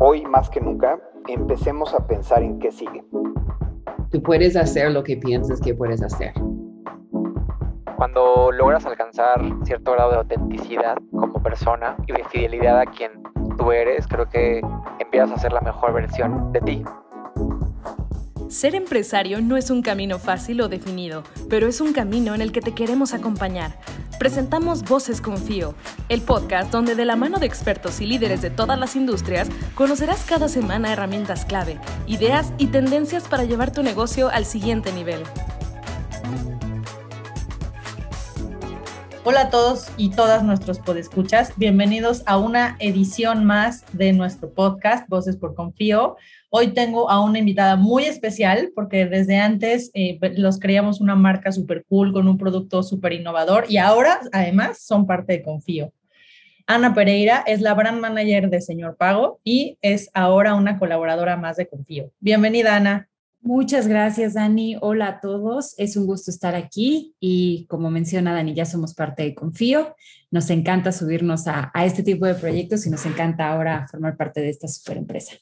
Hoy más que nunca, empecemos a pensar en qué sigue. Tú puedes hacer lo que piensas que puedes hacer. Cuando logras alcanzar cierto grado de autenticidad como persona y de fidelidad a quien tú eres, creo que empiezas a ser la mejor versión de ti. Ser empresario no es un camino fácil o definido, pero es un camino en el que te queremos acompañar. Presentamos Voces Confío, el podcast donde de la mano de expertos y líderes de todas las industrias conocerás cada semana herramientas clave, ideas y tendencias para llevar tu negocio al siguiente nivel. Hola a todos y todas nuestros podescuchas. Bienvenidos a una edición más de nuestro podcast Voces por Confío. Hoy tengo a una invitada muy especial porque desde antes eh, los creíamos una marca súper cool con un producto súper innovador y ahora además son parte de Confío. Ana Pereira es la brand manager de Señor Pago y es ahora una colaboradora más de Confío. Bienvenida, Ana. Muchas gracias, Dani. Hola a todos. Es un gusto estar aquí y como menciona Dani, ya somos parte de Confío. Nos encanta subirnos a, a este tipo de proyectos y nos encanta ahora formar parte de esta super empresa.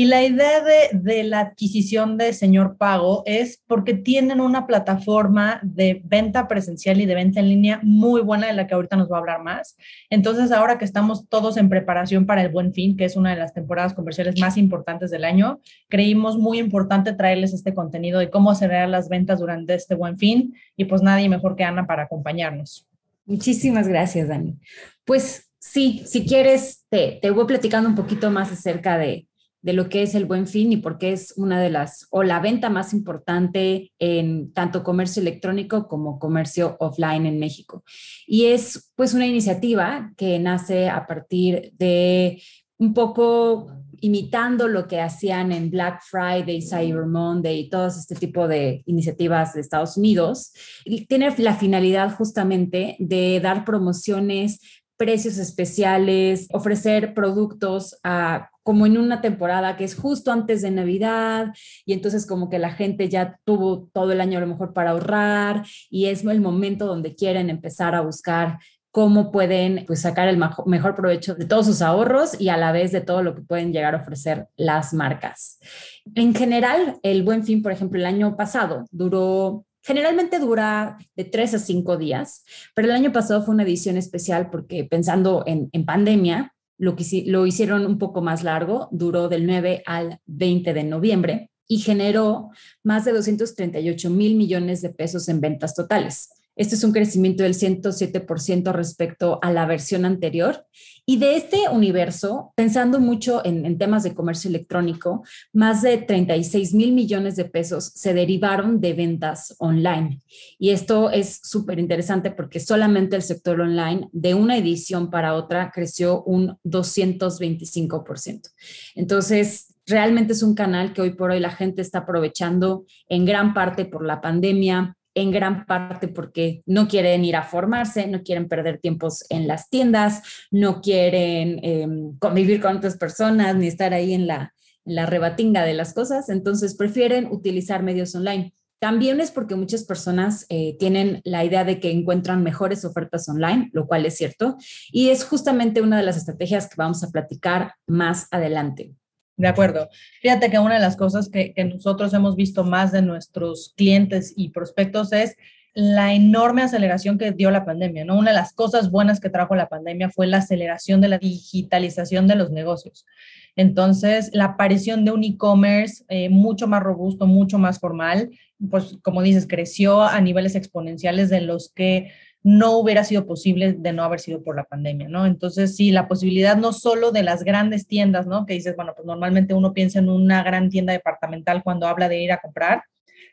Y la idea de, la adquisición de Señor Pago es porque tienen una plataforma de venta presencial y de venta en línea muy buena de la que ahorita nos va a hablar más. Entonces, ahora que estamos todos en preparación para el Buen Fin, que es una de las temporadas comerciales más importantes del año, creímos muy importante traerles este contenido de cómo acelerar las ventas durante este Buen Fin. Y pues nadie mejor que Ana para acompañarnos. Muchísimas gracias, Dani. Pues sí, si quieres, te, te voy platicando un poquito más acerca de de lo que es el buen fin y porque es una de las, o la venta más importante en tanto comercio electrónico como comercio offline en México. Y es pues una iniciativa que nace a partir de un poco imitando lo que hacían en Black Friday, Cyber Monday y todo este tipo de iniciativas de Estados Unidos. Y tiene la finalidad justamente de dar promociones precios especiales, ofrecer productos a como en una temporada que es justo antes de Navidad y entonces como que la gente ya tuvo todo el año a lo mejor para ahorrar y es el momento donde quieren empezar a buscar cómo pueden pues, sacar el mejor provecho de todos sus ahorros y a la vez de todo lo que pueden llegar a ofrecer las marcas. En general, el buen fin, por ejemplo, el año pasado duró Generalmente dura de tres a cinco días, pero el año pasado fue una edición especial porque pensando en, en pandemia, lo, que, lo hicieron un poco más largo, duró del 9 al 20 de noviembre y generó más de 238 mil millones de pesos en ventas totales. Este es un crecimiento del 107% respecto a la versión anterior. Y de este universo, pensando mucho en, temas de comercio electrónico, más de 36 mil millones de pesos se derivaron de ventas online. Y esto es súper interesante porque solamente el sector online de una edición para otra creció un 225%. Entonces, realmente es un canal que hoy por hoy la gente está aprovechando en gran parte por la pandemia, en gran parte porque no quieren ir a formarse, no quieren perder tiempos en las tiendas, no quieren em, convivir con otras personas ni estar ahí en la, la rebatinga de las cosas, entonces prefieren utilizar medios online. También es porque muchas personas eh, tienen la idea de que encuentran mejores ofertas online, lo cual es cierto, y es justamente una de las estrategias que vamos a platicar más adelante. De acuerdo. Fíjate que una de las cosas que, nosotros hemos visto más de nuestros clientes y prospectos es la enorme aceleración que dio la pandemia, ¿no? Una de las cosas buenas que trajo la pandemia fue la aceleración de la digitalización de los negocios. Entonces, la aparición de un e-commerce eh, mucho más robusto, mucho más formal, pues como dices, creció a niveles exponenciales de los que no hubiera sido posible de no haber sido por la pandemia, ¿no? Entonces, sí, la posibilidad no solo de las grandes tiendas, ¿no? Que dices, bueno, pues normalmente uno piensa en una gran tienda departamental cuando habla de ir a comprar,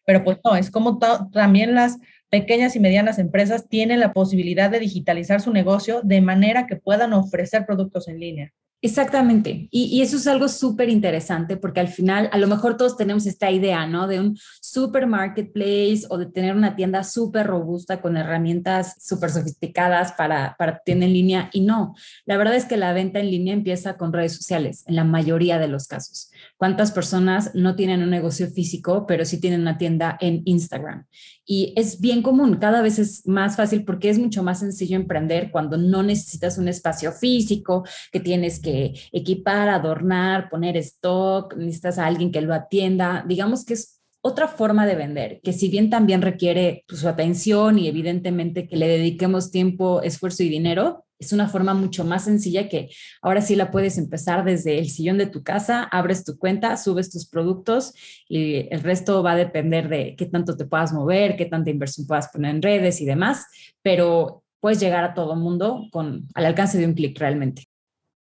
pero pues no, es como también las pequeñas y medianas empresas tienen la posibilidad de digitalizar su negocio de manera que puedan ofrecer productos en línea. Exactamente. Y, eso es algo súper interesante porque al final, a lo mejor todos tenemos esta idea, ¿no? De un super marketplace o de tener una tienda súper robusta con herramientas súper sofisticadas para, para tienda en línea. Y no, la verdad es que la venta en línea empieza con redes sociales en la mayoría de los casos. ¿Cuántas personas no tienen un negocio físico, pero sí tienen una tienda en Instagram? Y es bien común, cada vez es más fácil porque es mucho más sencillo emprender cuando no necesitas un espacio físico, que tienes que equipar, adornar, poner stock, necesitas a alguien que lo atienda. Digamos que es otra forma de vender, que si bien también requiere pues, su atención y evidentemente que le dediquemos tiempo, esfuerzo y dinero, es una forma mucho más sencilla que ahora sí la puedes empezar desde el sillón de tu casa, abres tu cuenta, subes tus productos y el resto va a depender de qué tanto te puedas mover, qué tanta inversión puedas poner en redes y demás, pero puedes llegar a todo mundo con al alcance de un clic realmente.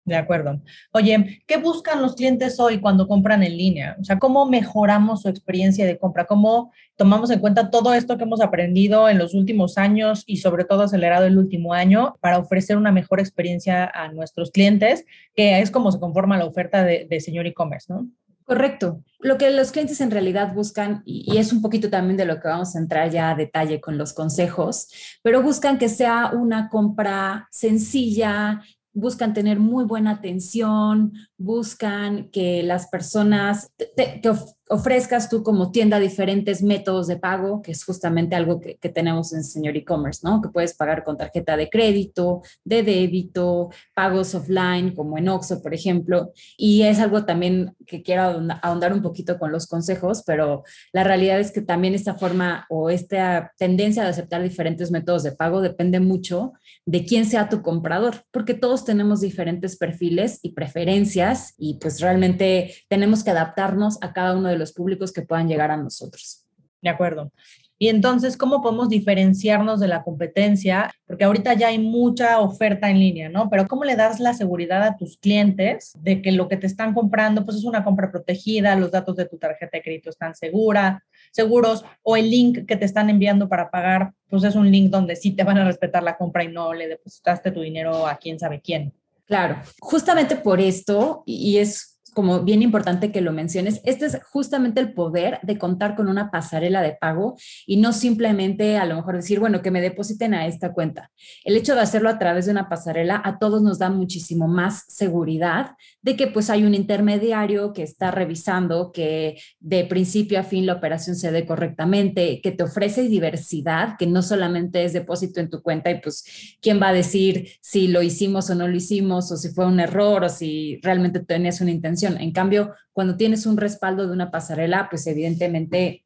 De acuerdo. Oye, ¿qué buscan los clientes hoy cuando compran en línea? O sea, ¿cómo mejoramos su experiencia de compra? ¿Cómo tomamos en cuenta todo esto que hemos aprendido en los últimos años y sobre todo acelerado el último año para ofrecer una mejor experiencia a nuestros clientes, que es como se conforma la oferta de, señor e-commerce, ¿no? Correcto. Lo que los clientes en realidad buscan, y, es un poquito también de lo que vamos a entrar ya a detalle con los consejos, pero buscan que sea una compra sencilla, buscan tener muy buena atención, buscan que las personas, ofrezcas tú como tienda diferentes métodos de pago, que es justamente algo que, tenemos en Señor E-Commerce, ¿no? Que puedes pagar con tarjeta de crédito, de débito, pagos offline, como en Oxxo, por ejemplo. Y es algo también que quiero ahondar un poquito con los consejos, pero la realidad es que también esta forma o esta tendencia de aceptar diferentes métodos de pago depende mucho de quién sea tu comprador, porque todos tenemos diferentes perfiles y preferencias y pues realmente tenemos que adaptarnos a cada uno de los públicos que puedan llegar a nosotros. De acuerdo. Y entonces, ¿cómo podemos diferenciarnos de la competencia? Porque ahorita ya hay mucha oferta en línea, ¿no? Pero ¿cómo le das la seguridad a tus clientes de que lo que te están comprando, pues es una compra protegida, los datos de tu tarjeta de crédito están segura, seguros, o el link que te están enviando para pagar, pues es un link donde sí te van a respetar la compra y no le depositaste tu dinero a quién sabe quién? Claro, justamente por esto, y es como bien importante que lo menciones, este es justamente el poder de contar con una pasarela de pago y no simplemente a lo mejor decir, bueno, que me depositen a esta cuenta. El hecho de hacerlo a través de una pasarela a todos nos da muchísimo más seguridad de que pues hay un intermediario que está revisando que de principio a fin la operación se dé correctamente, que te ofrece diversidad, que no solamente es depósito en tu cuenta y pues quién va a decir si lo hicimos o no lo hicimos o si fue un error o si realmente tenías una intención en cambio, cuando tienes un respaldo de una pasarela, pues evidentemente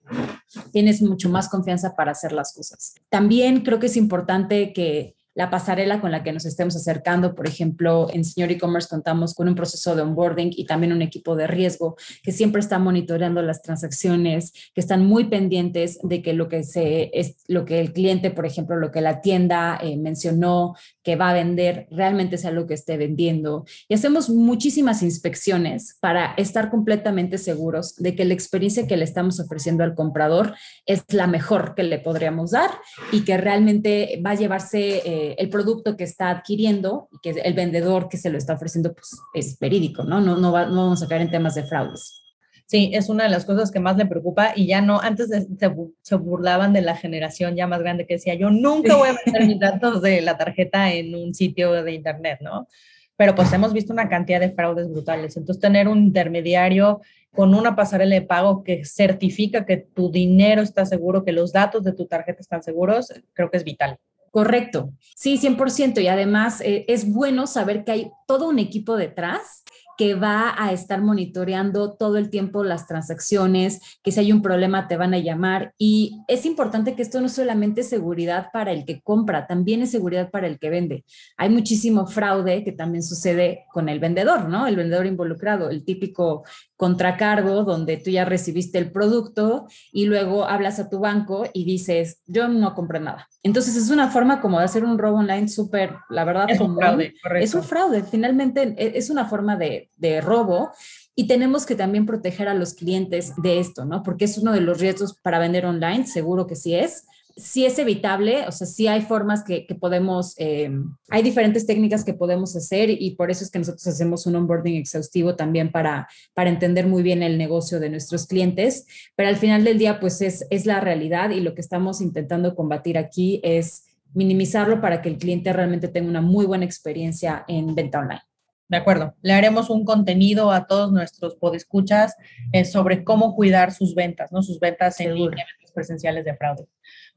tienes mucho más confianza para hacer las cosas. También creo que es importante que la pasarela con la que nos estemos acercando. Por ejemplo, en Señor E-Commerce contamos con un proceso de onboarding y también un equipo de riesgo que siempre está monitoreando las transacciones, que están muy pendientes de que lo que, se, es, lo que el cliente, por ejemplo, lo que la tienda eh, mencionó que va a vender, realmente sea lo que esté vendiendo. Y hacemos muchísimas inspecciones para estar completamente seguros de que la experiencia que le estamos ofreciendo al comprador es la mejor que le podríamos dar y que realmente va a llevarse... Eh, el producto que está adquiriendo y que el vendedor que se lo está ofreciendo pues, es verídico, ¿no? No, no, vamos a caer en temas de fraudes. Sí, es una de las cosas que más le preocupa y ya no, antes se, burlaban de la generación ya más grande que decía, yo nunca voy a meter mis datos de la tarjeta en un sitio de internet, ¿no? Pero pues hemos visto una cantidad de fraudes brutales. Entonces, tener un intermediario con una pasarela de pago que certifica que tu dinero está seguro, que los datos de tu tarjeta están seguros, creo que es vital. Correcto, sí, 100%. Y además eh, es bueno saber que hay todo un equipo detrás que va a estar monitoreando todo el tiempo las transacciones, que si hay un problema te van a llamar. Y es importante que esto no solamente es seguridad para el que compra, también es seguridad para el que vende. Hay muchísimo fraude que también sucede con el vendedor, ¿no? El vendedor involucrado, el típico contracargo donde tú ya recibiste el producto y luego hablas a tu banco y dices, yo no compré nada. Entonces es una forma como de hacer un robo online súper, la verdad, es un fraude. Es un fraude, finalmente e, es una forma de, de robo y tenemos que también proteger a los clientes de esto, ¿no? Porque es uno de los riesgos para vender online, seguro que sí es, sí es evitable, o sea, sí hay formas que, podemos, eh, hay diferentes técnicas que podemos hacer y por eso es que nosotros hacemos un onboarding exhaustivo también para, para entender muy bien el negocio de nuestros clientes, pero al final del día, pues es, es la realidad y lo que estamos intentando combatir aquí es minimizarlo para que el cliente realmente tenga una muy buena experiencia en venta online. De acuerdo. Le haremos un contenido a todos nuestros podescuchas eh, sobre cómo cuidar sus ventas, ¿no? Sus ventas en línea, ventas presenciales de fraude.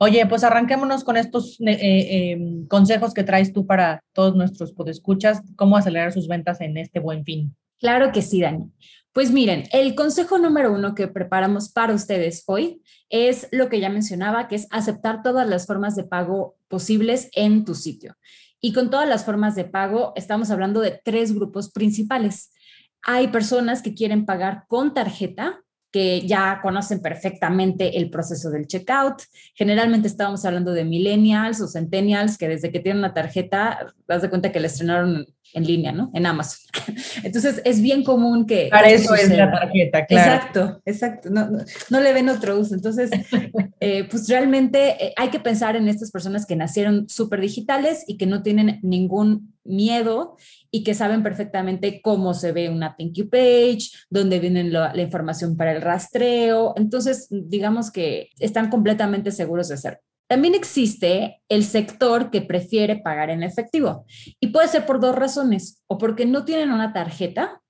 Oye, pues arranquémonos con estos eh, eh, em, consejos que traes tú para todos nuestros podescuchas, cómo acelerar sus ventas en este buen fin. Claro que sí, Dani. Pues miren, el consejo número uno que preparamos para ustedes hoy es lo que ya mencionaba, que es aceptar todas las formas de pago posibles en tu sitio. Y con todas las formas de pago, estamos hablando de tres grupos principales. Hay personas que quieren pagar con tarjeta, que ya conocen perfectamente el proceso del checkout. Generalmente estábamos hablando de millennials o centennials que desde que tienen una tarjeta, das de cuenta que la estrenaron en línea, ¿no? En Amazon. Entonces es bien común que... Para eso es la tarjeta, claro. Exacto, exacto. No, no, le ven otro uso. Entonces, eh, pues realmente eh, hay que pensar en estas personas que nacieron súper digitales y que no tienen ningún miedo y que saben perfectamente cómo se ve una thank you page, dónde viene la, información para el rastreo. Entonces, digamos que están completamente seguros de hacerlo. También existe el sector que prefiere pagar en efectivo y puede ser por dos razones, o porque no tienen una tarjeta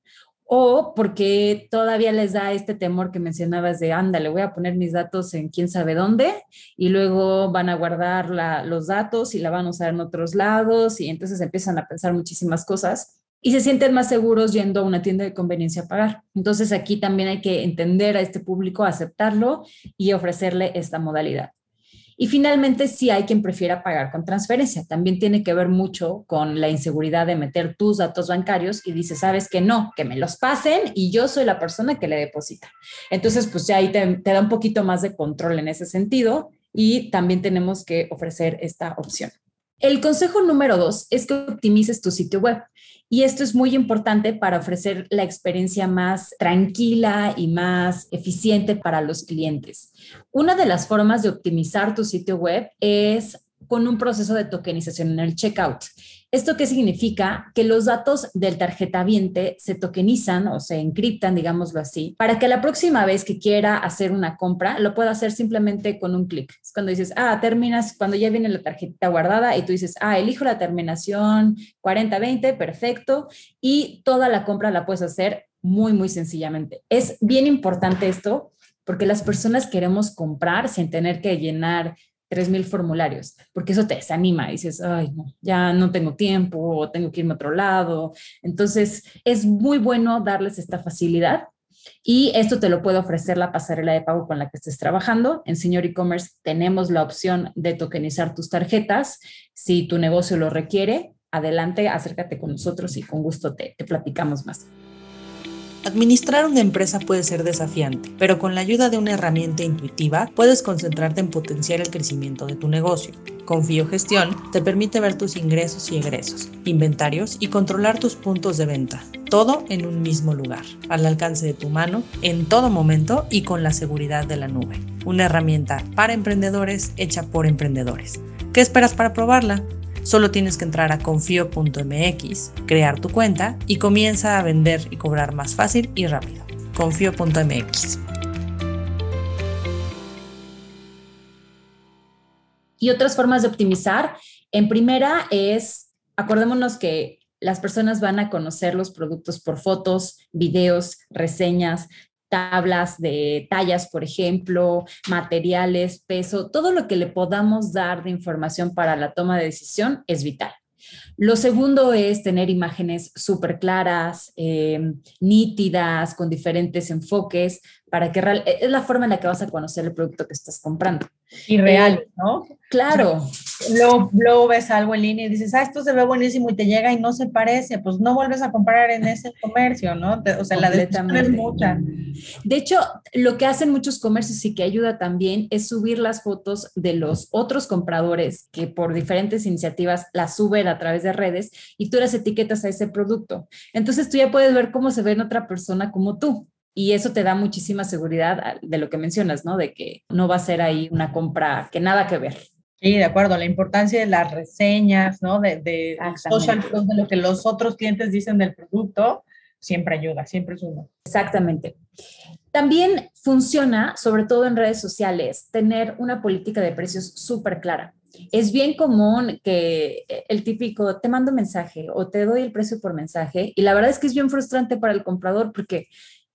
o porque todavía les da este temor que mencionabas de, anda, le voy a poner mis datos en quién sabe dónde y luego van a guardar los datos y la van a usar en otros lados y entonces empiezan a pensar muchísimas cosas y se sienten más seguros yendo a una tienda de conveniencia a pagar. Entonces aquí también hay que entender a este público, aceptarlo y ofrecerle esta modalidad. Y finalmente, sí hay quien prefiera pagar con transferencia. También tiene que ver mucho con la inseguridad de meter tus datos bancarios y dice, sabes que no, que me los pasen y yo soy la persona que le deposita. Entonces, pues ya ahí te, te da un poquito más de control en ese sentido y también tenemos que ofrecer esta opción. El consejo número dos es que optimices tu sitio web. Y esto es muy importante para ofrecer la experiencia más tranquila y más eficiente para los clientes. Una de las formas de optimizar tu sitio web es con un proceso de tokenización en el checkout. ¿Esto qué significa? Que los datos del tarjeta viente se tokenizan o se encriptan, digámoslo así, para que la próxima vez que quiera hacer una compra lo pueda hacer simplemente con un clic. Es cuando dices, ah, terminas, cuando ya viene la tarjeta guardada y tú dices, ah, elijo la terminación 4020, perfecto, y toda la compra la puedes hacer muy, muy sencillamente. Es bien importante esto porque las personas queremos comprar sin tener que llenar 3.000 formularios, porque eso te desanima, dices, ay, no, ya no tengo tiempo, tengo que irme a otro lado. Entonces, es muy bueno darles esta facilidad y esto te lo puede ofrecer la pasarela de pago con la que estés trabajando. En Señor E-Commerce tenemos la opción de tokenizar tus tarjetas. Si tu negocio lo requiere, adelante, acércate con nosotros y con gusto te platicamos más. Administrar una empresa puede ser desafiante, pero con la ayuda de una herramienta intuitiva puedes concentrarte en potenciar el crecimiento de tu negocio. Confío Gestión te permite ver tus ingresos y egresos, inventarios y controlar tus puntos de venta, todo en un mismo lugar, al alcance de tu mano, en todo momento y con la seguridad de la nube. Una herramienta para emprendedores hecha por emprendedores. ¿Qué esperas para probarla? Solo tienes que entrar a confío.mx, crear tu cuenta y comienza a vender y cobrar más fácil y rápido. Confío.mx. Y otras formas de optimizar. En primera es, acordémonos que las personas van a conocer los productos por fotos, videos, reseñas, tablas de tallas, por ejemplo, materiales, peso, todo lo que le podamos dar de información para la toma de decisión es vital. Lo segundo es tener imágenes súper claras, eh, nítidas, con diferentes enfoques, para que real, es la forma en la que vas a conocer el producto que estás comprando. Y real, eh, ¿no? Claro. Luego, ves algo en línea y dices, ah, esto se ve buenísimo y te llega y no se parece, pues no vuelves a comprar en ese comercio, ¿no? O sea, la es mucha. De hecho, lo que hacen muchos comercios y que ayuda también es subir las fotos de los otros compradores que por diferentes iniciativas las suben a través de redes y tú las etiquetas a ese producto. Entonces tú ya puedes ver cómo se ve en otra persona como tú. Y eso te da muchísima seguridad de lo que mencionas, ¿no? De que no va a ser ahí una compra que nada que ver. Sí, de acuerdo, la importancia de las reseñas, ¿no? De, de social de lo que los otros clientes dicen del producto, siempre ayuda, siempre suma. Exactamente. También funciona, sobre todo en redes sociales, tener una política de precios súper clara. Es bien común que el típico te mando mensaje o te doy el precio por mensaje y la verdad es que es bien frustrante para el comprador porque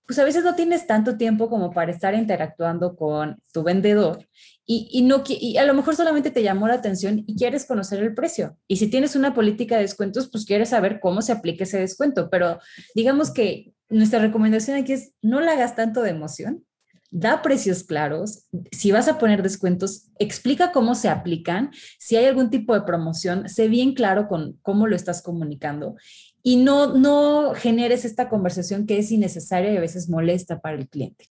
pues a veces no tienes tanto tiempo como para estar interactuando con tu vendedor y, no, y a lo mejor solamente te llamó la atención y quieres conocer el precio. Y si tienes una política de descuentos, pues quieres saber cómo se aplica ese descuento. Pero digamos que nuestra recomendación aquí es no la hagas tanto de emoción, da precios claros, si vas a poner descuentos, explica cómo se aplican, si hay algún tipo de promoción, sé bien claro con cómo lo estás comunicando y no, no generes esta conversación que es innecesaria y a veces molesta para el cliente.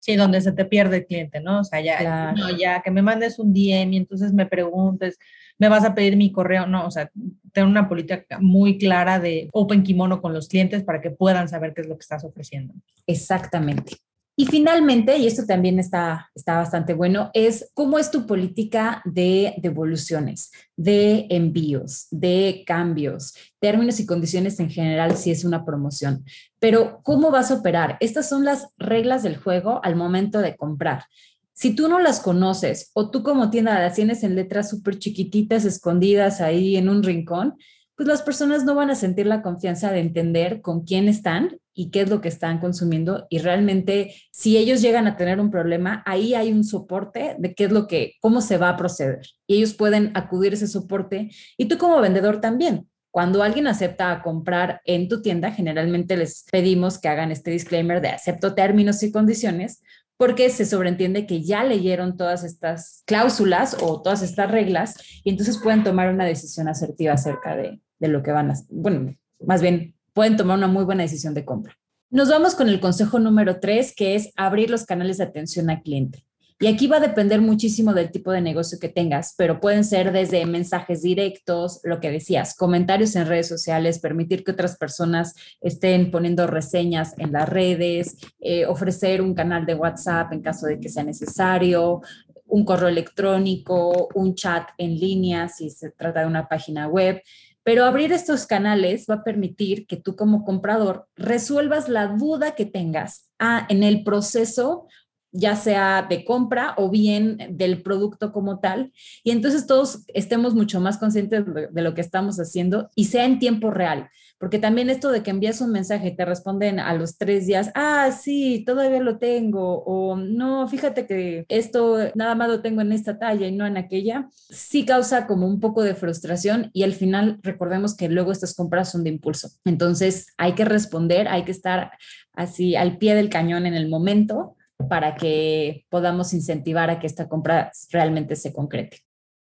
Sí, donde se te pierde el cliente, ¿no? O sea, ya, no, ya que me mandes un DM y entonces me preguntes, me vas a pedir mi correo, no, o sea, tener una política muy clara de open kimono con los clientes para que puedan saber qué es lo que estás ofreciendo. Exactamente. Y finalmente, y esto también está, está bastante bueno, es cómo es tu política de devoluciones, de envíos, de cambios, términos y condiciones en general si es una promoción. Pero, ¿cómo vas a operar? Estas son las reglas del juego al momento de comprar. Si tú no las conoces o tú como tienda las tienes en letras súper chiquititas, escondidas ahí en un rincón, pues las personas no van a sentir la confianza de entender con quién están y qué es lo que están consumiendo. Y realmente si ellos llegan a tener un problema, ahí hay un soporte de qué es lo que, cómo se va a proceder. Y ellos pueden acudir a ese soporte. Y tú como vendedor también. Cuando alguien acepta comprar en tu tienda, generalmente les pedimos que hagan este disclaimer de acepto términos y condiciones, porque se sobreentiende que ya leyeron todas estas cláusulas o todas estas reglas y entonces pueden tomar una decisión asertiva acerca de, de lo que van a, bueno, más bien pueden tomar una muy buena decisión de compra. Nos vamos con el consejo número tres, que es abrir los canales de atención al cliente. Y aquí va a depender muchísimo del tipo de negocio que tengas, pero pueden ser desde mensajes directos, lo que decías, comentarios en redes sociales, permitir que otras personas estén poniendo reseñas en las redes, eh, ofrecer un canal de WhatsApp en caso de que sea necesario, un correo electrónico, un chat en línea si se trata de una página web. Pero abrir estos canales va a permitir que tú como comprador resuelvas la duda que tengas ah, en el proceso ya sea de compra o bien del producto como tal, y entonces todos estemos mucho más conscientes de lo que estamos haciendo y sea en tiempo real, porque también esto de que envías un mensaje y te responden a los tres días, ah, sí, todavía lo tengo, o no, fíjate que esto nada más lo tengo en esta talla y no en aquella, sí causa como un poco de frustración y al final recordemos que luego estas compras son de impulso, entonces hay que responder, hay que estar así al pie del cañón en el momento para que podamos incentivar a que esta compra realmente se concrete.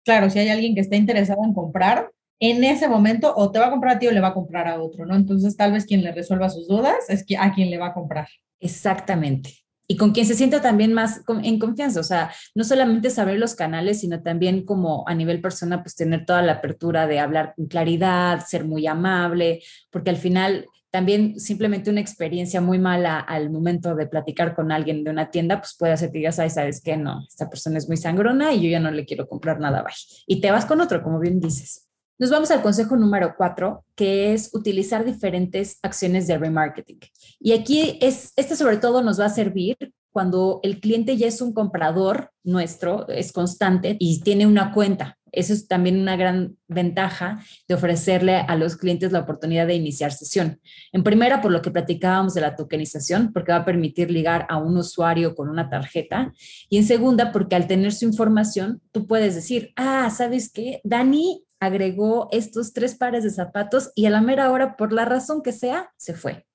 Claro, si hay alguien que esté interesado en comprar, en ese momento o te va a comprar a ti o le va a comprar a otro, ¿no? Entonces tal vez quien le resuelva sus dudas es a quien le va a comprar. Exactamente. Y con quien se sienta también más en confianza, o sea, no solamente saber los canales, sino también como a nivel persona, pues tener toda la apertura de hablar con claridad, ser muy amable, porque al final también simplemente una experiencia muy mala al momento de platicar con alguien de una tienda, pues puede hacer que digas, ay, sabes que no, esta persona es muy sangrona y yo ya no le quiero comprar nada, bye. Y te vas con otro, como bien dices. Nos vamos al consejo número cuatro, que es utilizar diferentes acciones de remarketing. Y aquí es, este sobre todo nos va a servir cuando el cliente ya es un comprador nuestro, es constante y tiene una cuenta. Eso es también una gran ventaja de ofrecerle a los clientes la oportunidad de iniciar sesión. En primera, por lo que platicábamos de la tokenización, porque va a permitir ligar a un usuario con una tarjeta. Y en segunda, porque al tener su información, tú puedes decir, ah, ¿sabes qué? Dani agregó estos tres pares de zapatos y a la mera hora, por la razón que sea, se fue.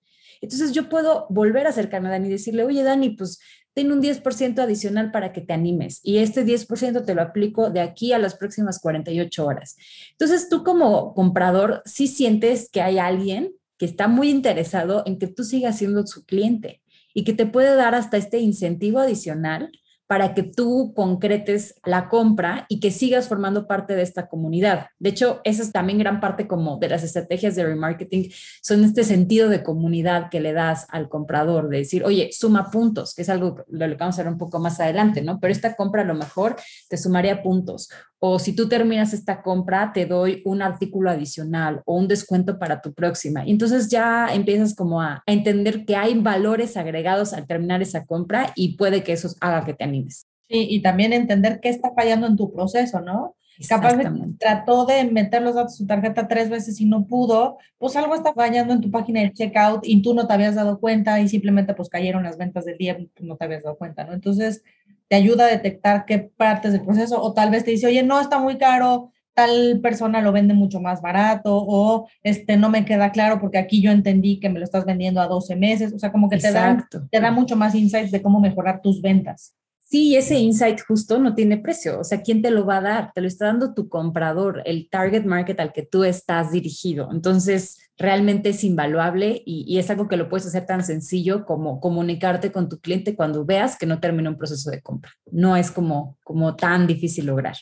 Entonces yo puedo volver a acercarme a Dani y decirle, oye Dani, pues ten un 10% adicional para que te animes y este 10% te lo aplico de aquí a las próximas 48 horas. Entonces tú como comprador sí sientes que hay alguien que está muy interesado en que tú sigas siendo su cliente y que te puede dar hasta este incentivo adicional para que tú concretes la compra y que sigas formando parte de esta comunidad. De hecho, esa es también gran parte como de las estrategias de remarketing, son este sentido de comunidad que le das al comprador, de decir, oye, suma puntos, que es algo lo que vamos a ver un poco más adelante, ¿no? Pero esta compra a lo mejor te sumaría puntos o si tú terminas esta compra, te doy un artículo adicional o un descuento para tu próxima. Y entonces ya empiezas como a, entender que hay valores agregados al terminar esa compra y puede que eso haga que te animes. Sí, y también entender qué está fallando en tu proceso, ¿no? Capaz de trató de meter los datos de su tarjeta tres veces y no pudo, pues algo está fallando en tu página de checkout y tú no te habías dado cuenta y simplemente pues cayeron las ventas del día y no te habías dado cuenta, ¿no? Entonces te ayuda a detectar qué partes del proceso o tal vez te dice, oye, no, está muy caro, tal persona lo vende mucho más barato o este no me queda claro porque aquí yo entendí que me lo estás vendiendo a 12 meses, o sea, como que te da, te da mucho más insights de cómo mejorar tus ventas. Sí, ese insight justo no tiene precio. O sea, ¿quién te lo va a dar? Te lo está dando tu comprador, el target market al que tú estás dirigido. Entonces, realmente es invaluable y, es algo que lo puedes hacer tan sencillo como comunicarte con tu cliente cuando veas que no termina un proceso de compra. No es como, como tan difícil lograr.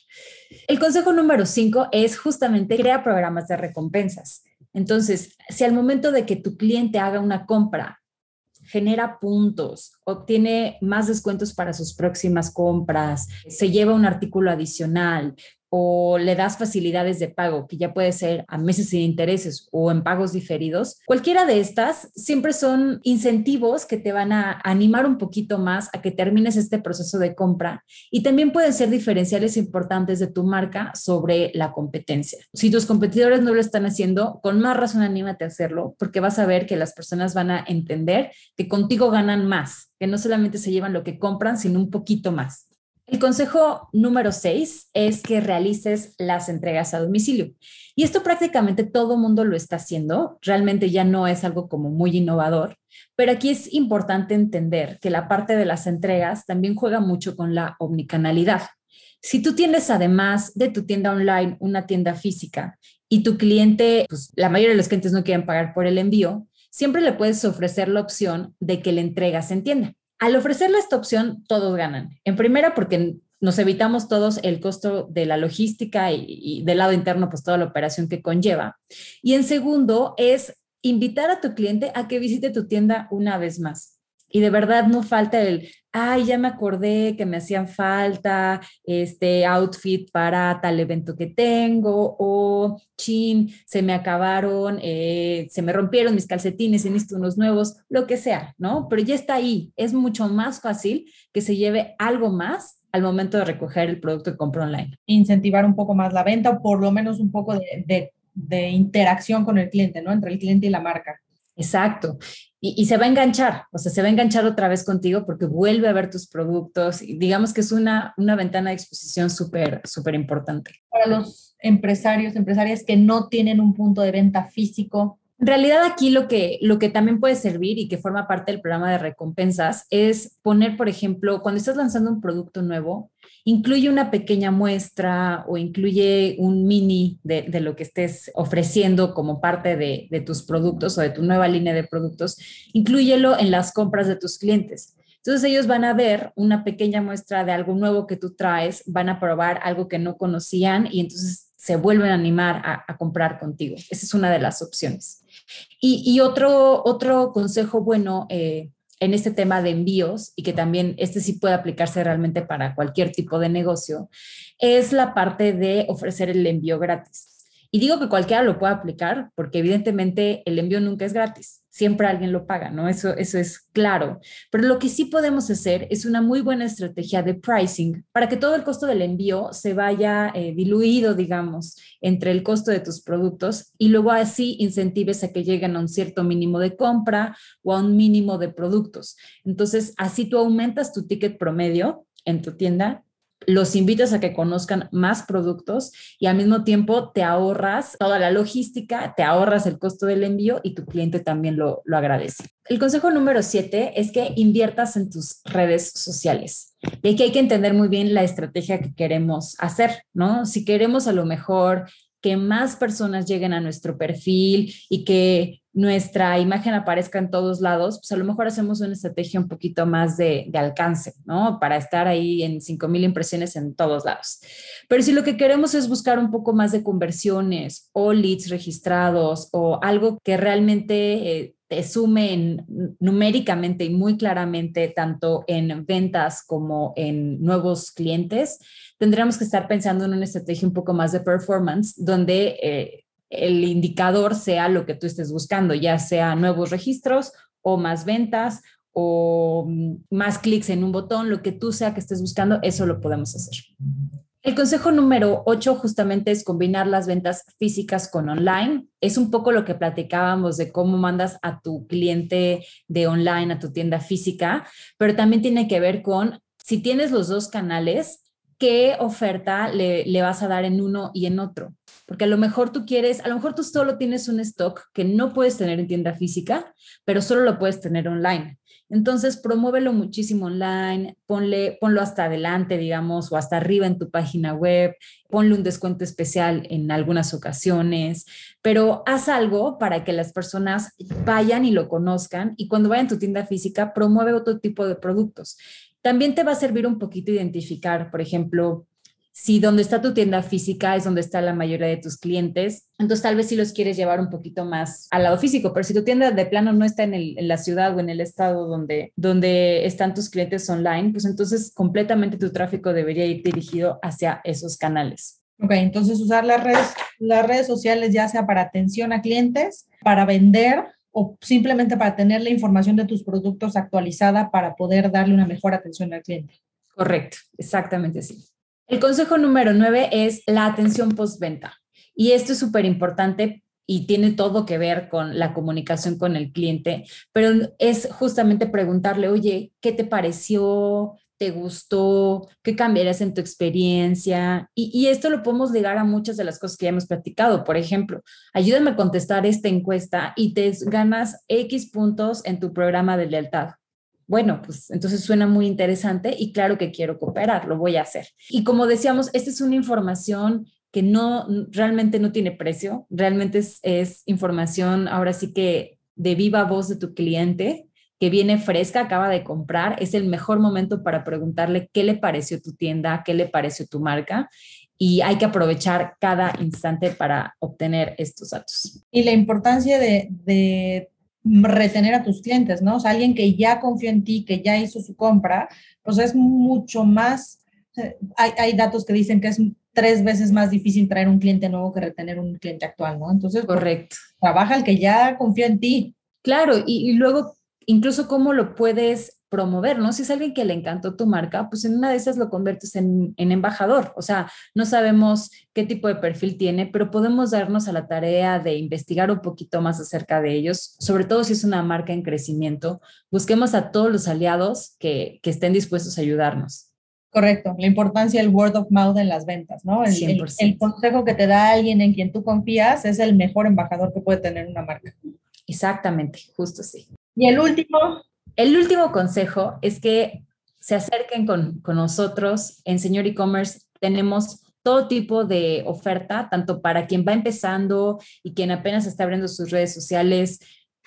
El consejo número cinco es justamente crea programas de recompensas. Entonces, si al momento de que tu cliente haga una compra genera puntos, obtiene más descuentos para sus próximas compras, se lleva un artículo adicional, o le das facilidades de pago, que ya puede ser a meses sin intereses o en pagos diferidos, cualquiera de estas siempre son incentivos que te van a animar un poquito más a que termines este proceso de compra y también pueden ser diferenciales importantes de tu marca sobre la competencia. Si tus competidores no lo están haciendo, con más razón anímate a hacerlo porque vas a ver que las personas van a entender que contigo ganan más, que no solamente se llevan lo que compran, sino un poquito más. El consejo número seis es que realices las entregas a domicilio. Y esto prácticamente todo mundo lo está haciendo. Realmente ya no es algo como muy innovador, pero aquí es importante entender que la parte de las entregas también juega mucho con la omnicanalidad. Si tú tienes además de tu tienda online una tienda física y tu cliente, pues la mayoría de los clientes no quieren pagar por el envío, siempre le puedes ofrecer la opción de que la entrega se entienda. Al ofrecerle esta opción, todos ganan. En primera, porque nos evitamos todos el costo de la logística y, del lado interno, pues toda la operación que conlleva. Y en segundo, es invitar a tu cliente a que visite tu tienda una vez más y de verdad no falta el, ay, ya me acordé que me hacían falta este outfit para tal evento que tengo, o chin, se me acabaron, eh, se me rompieron mis calcetines y necesito unos nuevos, lo que sea, ¿no? Pero ya está ahí. Es mucho más fácil que se lleve algo más al momento de recoger el producto que compró online. Incentivar un poco más la venta o por lo menos un poco de, de interacción con el cliente, ¿no? Entre el cliente y la marca. Exacto. Y, se va a enganchar, o sea, se va a enganchar otra vez contigo porque vuelve a ver tus productos y digamos que es una, una ventana de exposición súper, súper importante. Para los empresarios, empresarias que no tienen un punto de venta físico, en realidad aquí lo que, lo que también puede servir y que forma parte del programa de recompensas es poner, por ejemplo, cuando estás lanzando un producto nuevo, incluye una pequeña muestra o incluye un mini de, de lo que estés ofreciendo como parte de, de tus productos o de tu nueva línea de productos, inclúyelo en las compras de tus clientes. Entonces ellos van a ver una pequeña muestra de algo nuevo que tú traes, van a probar algo que no conocían y entonces se vuelven a animar a, comprar contigo. Esa es una de las opciones. Y, otro, otro consejo bueno eh, en este tema de envíos, y que también este sí puede aplicarse realmente para cualquier tipo de negocio, es la parte de ofrecer el envío gratis. Y digo que cualquiera lo puede aplicar porque evidentemente el envío nunca es gratis, siempre alguien lo paga, ¿no? Eso, eso es claro. Pero lo que sí podemos hacer es una muy buena estrategia de pricing para que todo el costo del envío se vaya eh, diluido, digamos, entre el costo de tus productos y luego así incentives a que lleguen a un cierto mínimo de compra o a un mínimo de productos. Entonces, así tú aumentas tu ticket promedio en tu tienda los invitas a que conozcan más productos y al mismo tiempo te ahorras toda la logística, te ahorras el costo del envío y tu cliente también lo, agradece. El consejo número siete es que inviertas en tus redes sociales. Y aquí hay que entender muy bien la estrategia que queremos hacer, ¿no? Si queremos a lo mejor que más personas lleguen a nuestro perfil y que nuestra imagen aparezca en todos lados, pues a lo mejor hacemos una estrategia un poquito más de, alcance, ¿no? Para estar ahí en 5.000 impresiones en todos lados. Pero si lo que queremos es buscar un poco más de conversiones o leads registrados o algo que realmente eh, te sume numéricamente y muy claramente tanto en ventas como en nuevos clientes, tendríamos que estar pensando en una estrategia un poco más de performance, donde... Eh, el indicador sea lo que tú estés buscando, ya sea nuevos registros o más ventas o mm, más clics en un botón, lo que tú sea que estés buscando, eso lo podemos hacer. El consejo número 8 justamente es combinar las ventas físicas con online. Es un poco lo que platicábamos de cómo mandas a tu cliente de online a tu tienda física, pero también tiene que ver con si tienes los dos canales, qué oferta le, le vas a dar en uno y en otro. Porque a lo mejor tú quieres, a lo mejor tú solo tienes un stock que no puedes tener en tienda física, pero solo lo puedes tener online. Entonces, promuévelo muchísimo online, ponle, ponlo hasta adelante, digamos, o hasta arriba en tu página web, ponle un descuento especial en algunas ocasiones, pero haz algo para que las personas vayan y lo conozcan y cuando vayan a tu tienda física, promueve otro tipo de productos. También te va a servir un poquito identificar, por ejemplo, si donde está tu tienda física es donde está la mayoría de tus clientes, entonces tal vez si los quieres llevar un poquito más al lado físico, pero si tu tienda de plano no está en, en, la ciudad o en el estado donde, donde están tus clientes online, pues entonces completamente tu tráfico debería ir dirigido hacia esos canales. Ok, entonces usar las redes, las redes sociales ya sea para atención a clientes, para vender o simplemente para tener la información de tus productos actualizada para poder darle una mejor atención al cliente. Correcto, exactamente así. El consejo número nueve es la atención postventa. Y esto es súper importante y tiene todo que ver con la comunicación con el cliente, pero es justamente preguntarle, oye, ¿qué te pareció? ¿Te gustó? ¿Qué cambiarías en tu experiencia? Y, esto lo podemos ligar a muchas de las cosas que ya hemos platicado. Por ejemplo, ayúdame a contestar esta encuesta y te ganas X puntos en tu programa de lealtad bueno, pues entonces suena muy interesante y claro que quiero cooperar, lo voy a hacer. Y como decíamos, esta es una información que no realmente no tiene precio, realmente es, información ahora sí que de viva voz de tu cliente que viene fresca, acaba de comprar, es el mejor momento para preguntarle qué le pareció tu tienda, qué le pareció tu marca y hay que aprovechar cada instante para obtener estos datos. Y la importancia de retener a tus clientes, ¿no? O sea, alguien que ya confió en ti, que ya hizo su compra, pues es mucho más, eh, hay, hay, datos que dicen que es tres veces más difícil traer un cliente nuevo que retener un cliente actual, ¿no? Entonces, pues, correcto. Pues, trabaja el que ya confió en ti. Claro, y, y luego incluso cómo lo puedes promover, ¿no? Si es alguien que le encantó tu marca, pues en una de esas lo conviertes en, en, embajador. O sea, no sabemos qué tipo de perfil tiene, pero podemos darnos a la tarea de investigar un poquito más acerca de ellos, sobre todo si es una marca en crecimiento. Busquemos a todos los aliados que, que estén dispuestos a ayudarnos. Correcto, la importancia del word of mouth en las ventas, ¿no? El, el, el, consejo que te da alguien en quien tú confías es el mejor embajador que puede tener una marca. Exactamente, justo sí. Y el último, el último consejo es que se acerquen con, con nosotros. En Señor E-Commerce tenemos todo tipo de oferta, tanto para quien va empezando y quien apenas está abriendo sus redes sociales.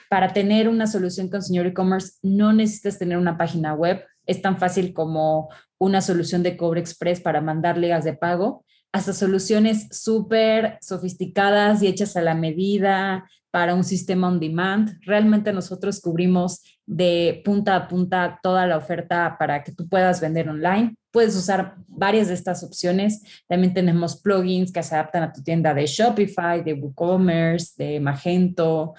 Para tener una solución con Señor E-Commerce no necesitas tener una página web. Es tan fácil como una solución de cobre express para mandar ligas de pago, hasta soluciones súper sofisticadas y hechas a la medida, para un sistema on demand. Realmente nosotros cubrimos de punta a punta toda la oferta para que tú puedas vender online. Puedes usar varias de estas opciones. También tenemos plugins que se adaptan a tu tienda de Shopify, de WooCommerce, de Magento.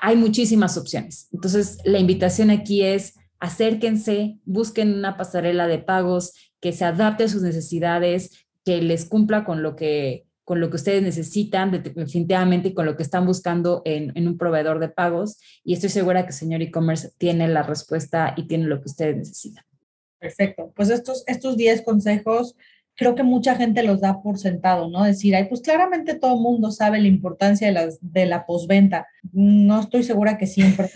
Hay muchísimas opciones. Entonces, la invitación aquí es acérquense, busquen una pasarela de pagos que se adapte a sus necesidades, que les cumpla con lo que con lo que ustedes necesitan definitivamente con lo que están buscando en, en un proveedor de pagos. Y estoy segura que señor e-commerce tiene la respuesta y tiene lo que ustedes necesitan. Perfecto. Pues estos, estos 10 consejos creo que mucha gente los da por sentado, ¿no? Decir, ay, pues claramente todo mundo sabe la importancia de, las, de la posventa. No estoy segura que siempre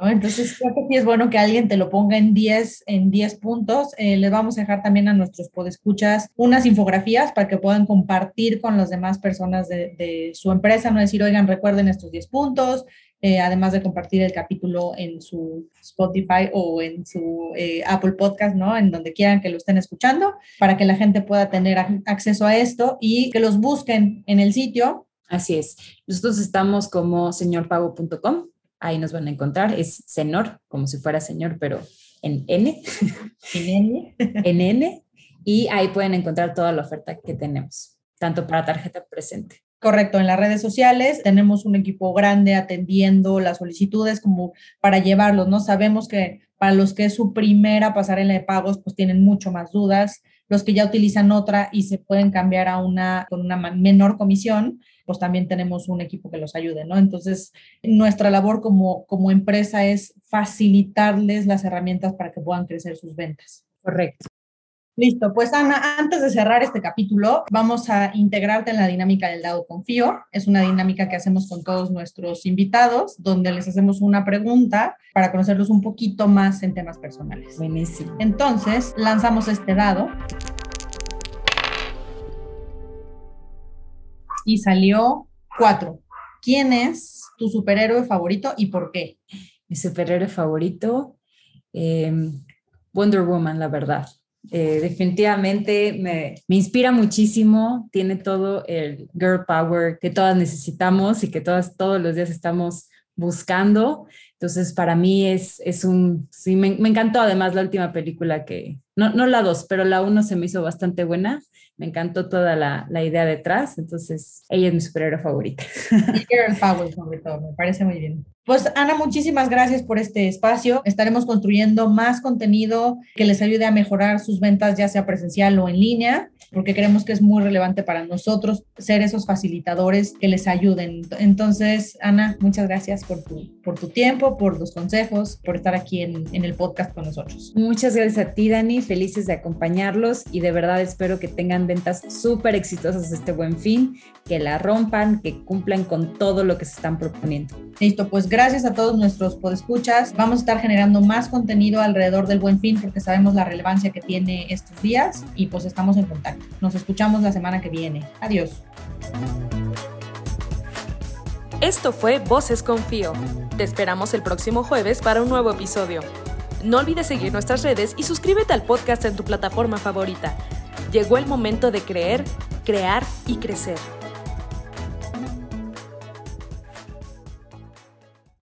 ¿no? Entonces, creo que sí es bueno que alguien te lo ponga en 10, en 10 puntos. Eh, les vamos a dejar también a nuestros podescuchas unas infografías para que puedan compartir con las demás personas de, de su empresa, no decir, oigan, recuerden estos 10 puntos, eh, además de compartir el capítulo en su Spotify o en su eh, Apple Podcast, ¿no? En donde quieran que lo estén escuchando, para que la gente pueda tener acceso a esto y que los busquen en el sitio. Así es. Nosotros estamos como señorpago.com, ahí nos van a encontrar, es Senor, como si fuera señor, pero en N. En N. en N. Y ahí pueden encontrar toda la oferta que tenemos, tanto para tarjeta presente. Correcto, en las redes sociales tenemos un equipo grande atendiendo las solicitudes como para llevarlos, ¿no? Sabemos que para los que es su primera pasarela de pagos, pues tienen mucho más dudas. los que ya utilizan otra y se pueden cambiar a una con una menor comisión, pues también tenemos un equipo que los ayude, ¿no? Entonces, nuestra labor como, como empresa es facilitarles las herramientas para que puedan crecer sus ventas. Correcto. Listo, pues Ana, antes de cerrar este capítulo, vamos a integrarte en la dinámica del dado confío. Es una dinámica que hacemos con todos nuestros invitados, donde les hacemos una pregunta para conocerlos un poquito más en temas personales. Buenísimo. Entonces, lanzamos este dado. Y salió cuatro. ¿Quién es tu superhéroe favorito y por qué? Mi superhéroe favorito, eh, Wonder Woman, la verdad. Eh, definitivamente me, me, inspira muchísimo, tiene todo el girl power que todas necesitamos y que todas todos los días estamos buscando. Entonces, para mí es, es un, sí, me, me encantó además la última película que, no, no la dos, pero la uno se me hizo bastante buena me encantó toda la, la, idea detrás, entonces ella es mi superhéroe favorita. Girl power sobre todo, me parece muy bien. Pues Ana, muchísimas gracias por este espacio. Estaremos construyendo más contenido que les ayude a mejorar sus ventas, ya sea presencial o en línea, porque creemos que es muy relevante para nosotros ser esos facilitadores que les ayuden. Entonces, Ana, muchas gracias por tu, por tu tiempo, por los consejos, por estar aquí en, en el podcast con nosotros. Muchas gracias a ti, Dani. Felices de acompañarlos y de verdad espero que tengan ventas súper exitosas este buen fin, que la rompan, que cumplan con todo lo que se están proponiendo. Listo, pues gracias a todos nuestros podescuchas. Vamos a estar generando más contenido alrededor del buen fin porque sabemos la relevancia que tiene estos días y pues estamos en contacto. Nos escuchamos la semana que viene. Adiós. Esto fue Voces Confío. Te esperamos el próximo jueves para un nuevo episodio. No olvides seguir nuestras redes y suscríbete al podcast en tu plataforma favorita. Llegó el momento de creer, crear y crecer.